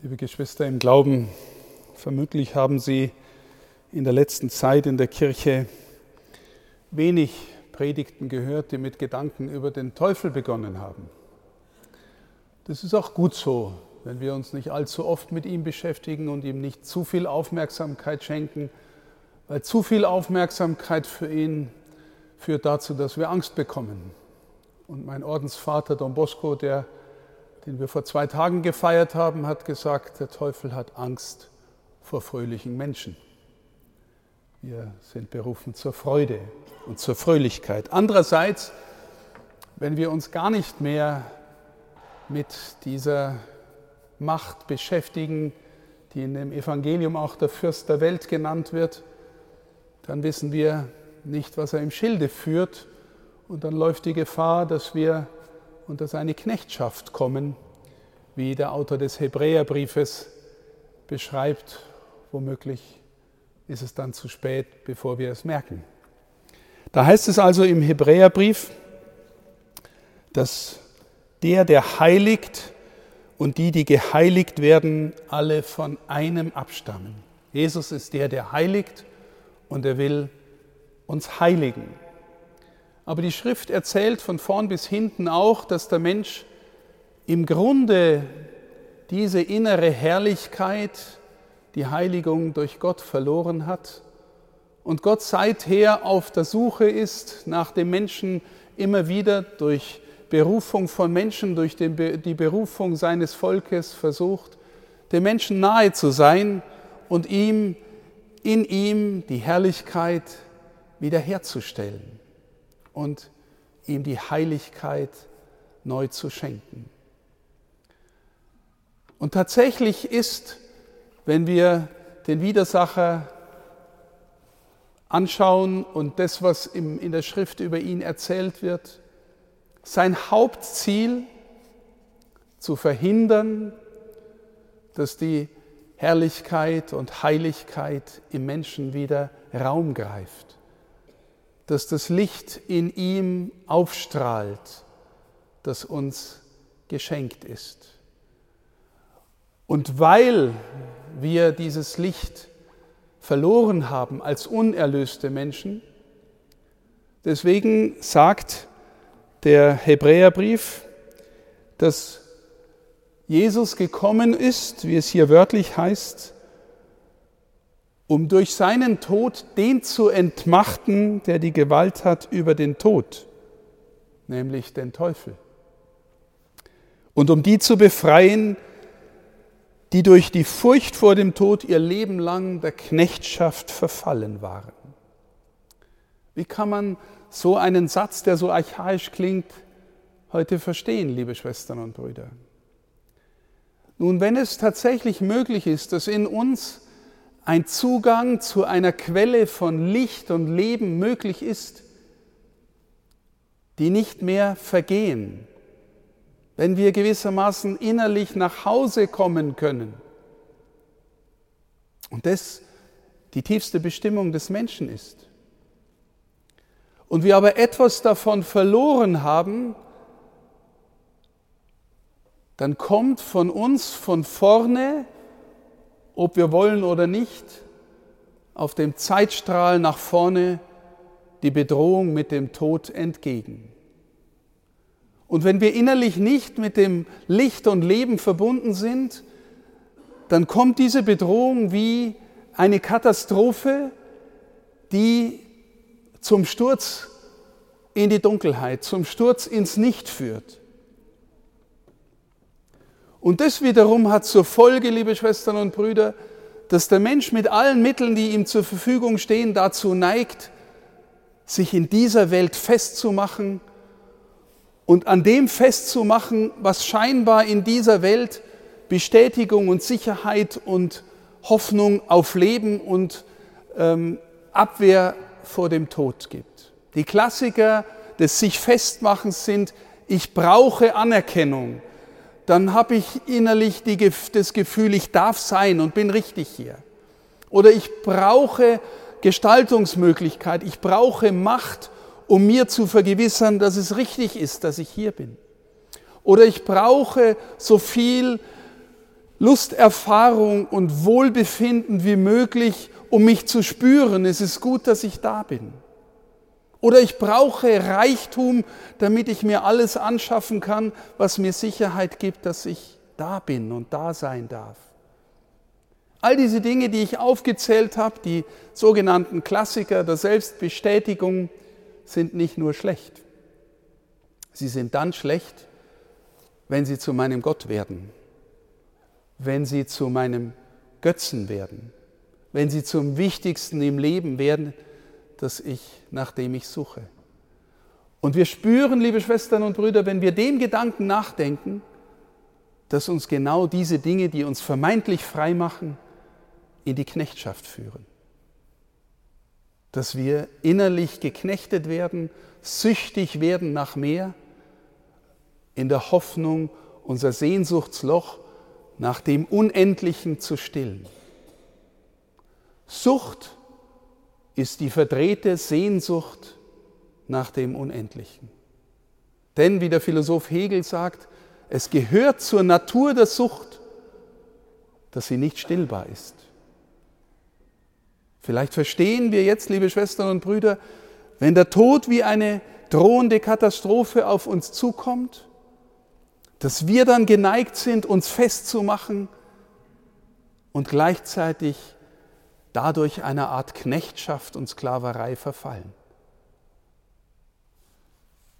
Liebe Geschwister im Glauben, vermutlich haben Sie in der letzten Zeit in der Kirche wenig Predigten gehört, die mit Gedanken über den Teufel begonnen haben. Das ist auch gut so, wenn wir uns nicht allzu oft mit ihm beschäftigen und ihm nicht zu viel Aufmerksamkeit schenken, weil zu viel Aufmerksamkeit für ihn führt dazu, dass wir Angst bekommen. Und mein Ordensvater Don Bosco, der den wir vor zwei Tagen gefeiert haben, hat gesagt, der Teufel hat Angst vor fröhlichen Menschen. Wir sind berufen zur Freude und zur Fröhlichkeit. Andererseits, wenn wir uns gar nicht mehr mit dieser Macht beschäftigen, die in dem Evangelium auch der Fürst der Welt genannt wird, dann wissen wir nicht, was er im Schilde führt und dann läuft die Gefahr, dass wir unter seine Knechtschaft kommen, wie der Autor des Hebräerbriefes beschreibt. Womöglich ist es dann zu spät, bevor wir es merken. Da heißt es also im Hebräerbrief, dass der, der heiligt und die, die geheiligt werden, alle von einem abstammen. Jesus ist der, der heiligt und er will uns heiligen. Aber die Schrift erzählt von vorn bis hinten auch, dass der Mensch im Grunde diese innere Herrlichkeit, die Heiligung durch Gott verloren hat und Gott seither auf der Suche ist nach dem Menschen immer wieder durch Berufung von Menschen, durch die Berufung seines Volkes versucht, dem Menschen nahe zu sein und ihm in ihm die Herrlichkeit wiederherzustellen und ihm die Heiligkeit neu zu schenken. Und tatsächlich ist, wenn wir den Widersacher anschauen und das, was in der Schrift über ihn erzählt wird, sein Hauptziel zu verhindern, dass die Herrlichkeit und Heiligkeit im Menschen wieder Raum greift dass das Licht in ihm aufstrahlt, das uns geschenkt ist. Und weil wir dieses Licht verloren haben als unerlöste Menschen, deswegen sagt der Hebräerbrief, dass Jesus gekommen ist, wie es hier wörtlich heißt, um durch seinen Tod den zu entmachten, der die Gewalt hat über den Tod, nämlich den Teufel. Und um die zu befreien, die durch die Furcht vor dem Tod ihr Leben lang der Knechtschaft verfallen waren. Wie kann man so einen Satz, der so archaisch klingt, heute verstehen, liebe Schwestern und Brüder? Nun, wenn es tatsächlich möglich ist, dass in uns ein Zugang zu einer Quelle von Licht und Leben möglich ist, die nicht mehr vergehen, wenn wir gewissermaßen innerlich nach Hause kommen können. Und das die tiefste Bestimmung des Menschen ist. Und wir aber etwas davon verloren haben, dann kommt von uns von vorne ob wir wollen oder nicht, auf dem Zeitstrahl nach vorne die Bedrohung mit dem Tod entgegen. Und wenn wir innerlich nicht mit dem Licht und Leben verbunden sind, dann kommt diese Bedrohung wie eine Katastrophe, die zum Sturz in die Dunkelheit, zum Sturz ins Nicht führt. Und das wiederum hat zur Folge, liebe Schwestern und Brüder, dass der Mensch mit allen Mitteln, die ihm zur Verfügung stehen, dazu neigt, sich in dieser Welt festzumachen und an dem festzumachen, was scheinbar in dieser Welt Bestätigung und Sicherheit und Hoffnung auf Leben und ähm, Abwehr vor dem Tod gibt. Die Klassiker des sich Festmachens sind, ich brauche Anerkennung, dann habe ich innerlich die, das Gefühl, ich darf sein und bin richtig hier. Oder ich brauche Gestaltungsmöglichkeit, ich brauche Macht, um mir zu vergewissern, dass es richtig ist, dass ich hier bin. Oder ich brauche so viel Lusterfahrung und Wohlbefinden wie möglich, um mich zu spüren, es ist gut, dass ich da bin. Oder ich brauche Reichtum, damit ich mir alles anschaffen kann, was mir Sicherheit gibt, dass ich da bin und da sein darf. All diese Dinge, die ich aufgezählt habe, die sogenannten Klassiker der Selbstbestätigung, sind nicht nur schlecht. Sie sind dann schlecht, wenn sie zu meinem Gott werden, wenn sie zu meinem Götzen werden, wenn sie zum Wichtigsten im Leben werden, das ich, nach dem ich suche. Und wir spüren, liebe Schwestern und Brüder, wenn wir dem Gedanken nachdenken, dass uns genau diese Dinge, die uns vermeintlich frei machen, in die Knechtschaft führen. Dass wir innerlich geknechtet werden, süchtig werden nach mehr, in der Hoffnung, unser Sehnsuchtsloch nach dem Unendlichen zu stillen. Sucht ist die verdrehte Sehnsucht nach dem Unendlichen. Denn, wie der Philosoph Hegel sagt, es gehört zur Natur der Sucht, dass sie nicht stillbar ist. Vielleicht verstehen wir jetzt, liebe Schwestern und Brüder, wenn der Tod wie eine drohende Katastrophe auf uns zukommt, dass wir dann geneigt sind, uns festzumachen und gleichzeitig dadurch einer Art Knechtschaft und Sklaverei verfallen.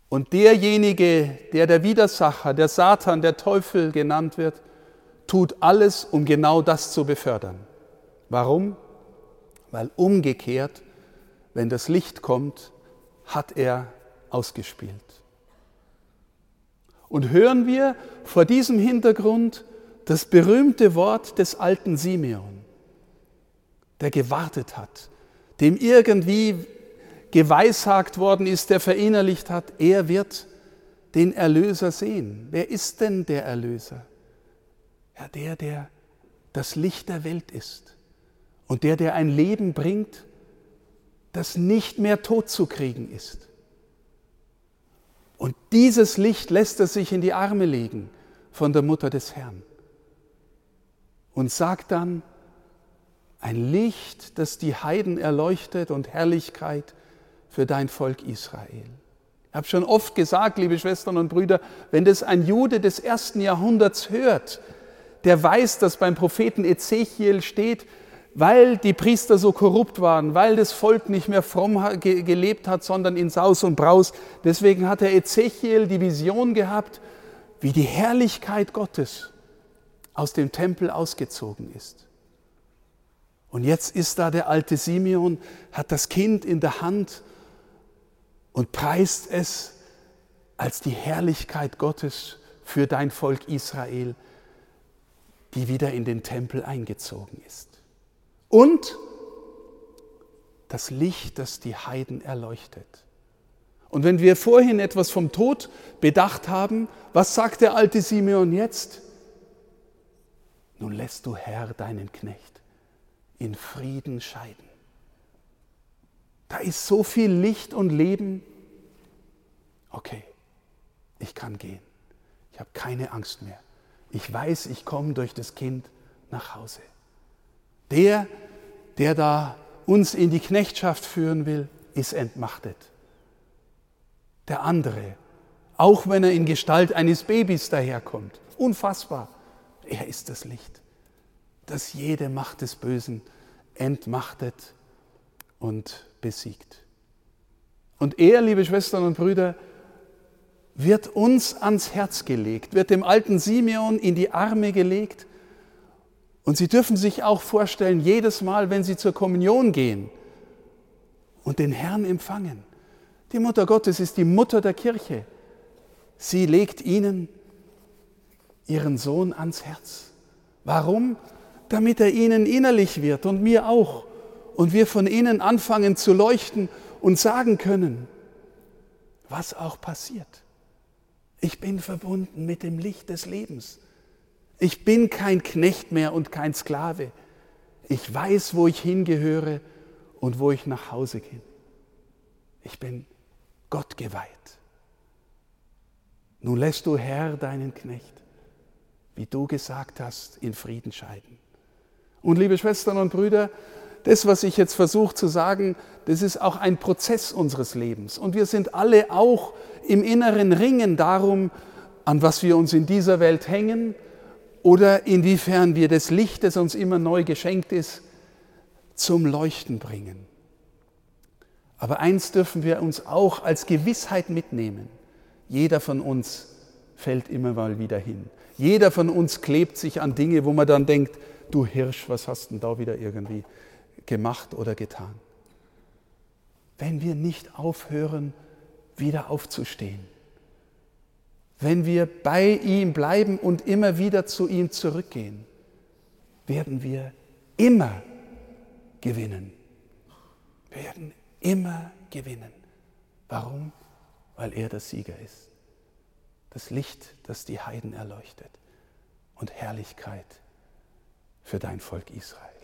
Und derjenige, der der Widersacher, der Satan, der Teufel genannt wird, tut alles, um genau das zu befördern. Warum? Weil umgekehrt, wenn das Licht kommt, hat er ausgespielt. Und hören wir vor diesem Hintergrund das berühmte Wort des alten Simeon, der gewartet hat, dem irgendwie geweissagt worden ist, der verinnerlicht hat, er wird den Erlöser sehen. Wer ist denn der Erlöser? Ja, der, der das Licht der Welt ist und der, der ein Leben bringt, das nicht mehr tot zu kriegen ist. Und dieses Licht lässt er sich in die Arme legen von der Mutter des Herrn und sagt dann, ein Licht, das die Heiden erleuchtet und Herrlichkeit für dein Volk Israel. Ich habe schon oft gesagt, liebe Schwestern und Brüder, wenn das ein Jude des ersten Jahrhunderts hört, der weiß, dass beim Propheten Ezechiel steht, weil die Priester so korrupt waren, weil das Volk nicht mehr fromm gelebt hat, sondern in Saus und Braus. Deswegen hat der Ezechiel die Vision gehabt, wie die Herrlichkeit Gottes aus dem Tempel ausgezogen ist. Und jetzt ist da der alte Simeon, hat das Kind in der Hand und preist es als die Herrlichkeit Gottes für dein Volk Israel, die wieder in den Tempel eingezogen ist. Und das Licht, das die Heiden erleuchtet. Und wenn wir vorhin etwas vom Tod bedacht haben, was sagt der alte Simeon jetzt? Nun lässt du Herr deinen Knecht in Frieden scheiden. Da ist so viel Licht und Leben. Okay, ich kann gehen. Ich habe keine Angst mehr. Ich weiß, ich komme durch das Kind nach Hause. Der, der da uns in die Knechtschaft führen will, ist entmachtet. Der andere, auch wenn er in Gestalt eines Babys daherkommt, unfassbar, er ist das Licht, das jede Macht des Bösen entmachtet und besiegt. Und er, liebe Schwestern und Brüder, wird uns ans Herz gelegt, wird dem alten Simeon in die Arme gelegt. Und Sie dürfen sich auch vorstellen, jedes Mal, wenn Sie zur Kommunion gehen und den Herrn empfangen, die Mutter Gottes ist die Mutter der Kirche. Sie legt Ihnen ihren Sohn ans Herz. Warum? Damit er Ihnen innerlich wird und mir auch und wir von innen anfangen zu leuchten und sagen können, was auch passiert. Ich bin verbunden mit dem Licht des Lebens. Ich bin kein Knecht mehr und kein Sklave. Ich weiß, wo ich hingehöre und wo ich nach Hause gehe. Ich bin Gott geweiht. Nun lässt du Herr deinen Knecht wie du gesagt hast, in Frieden scheiden. Und liebe Schwestern und Brüder, das, was ich jetzt versuche zu sagen, das ist auch ein Prozess unseres Lebens. Und wir sind alle auch im inneren Ringen darum, an was wir uns in dieser Welt hängen oder inwiefern wir das Licht, das uns immer neu geschenkt ist, zum Leuchten bringen. Aber eins dürfen wir uns auch als Gewissheit mitnehmen. Jeder von uns fällt immer mal wieder hin. Jeder von uns klebt sich an Dinge, wo man dann denkt, du Hirsch, was hast denn da wieder irgendwie gemacht oder getan? Wenn wir nicht aufhören, wieder aufzustehen, wenn wir bei ihm bleiben und immer wieder zu ihm zurückgehen, werden wir immer gewinnen. Wir werden immer gewinnen. Warum? Weil er der Sieger ist. Das Licht, das die Heiden erleuchtet und Herrlichkeit für dein Volk Israel.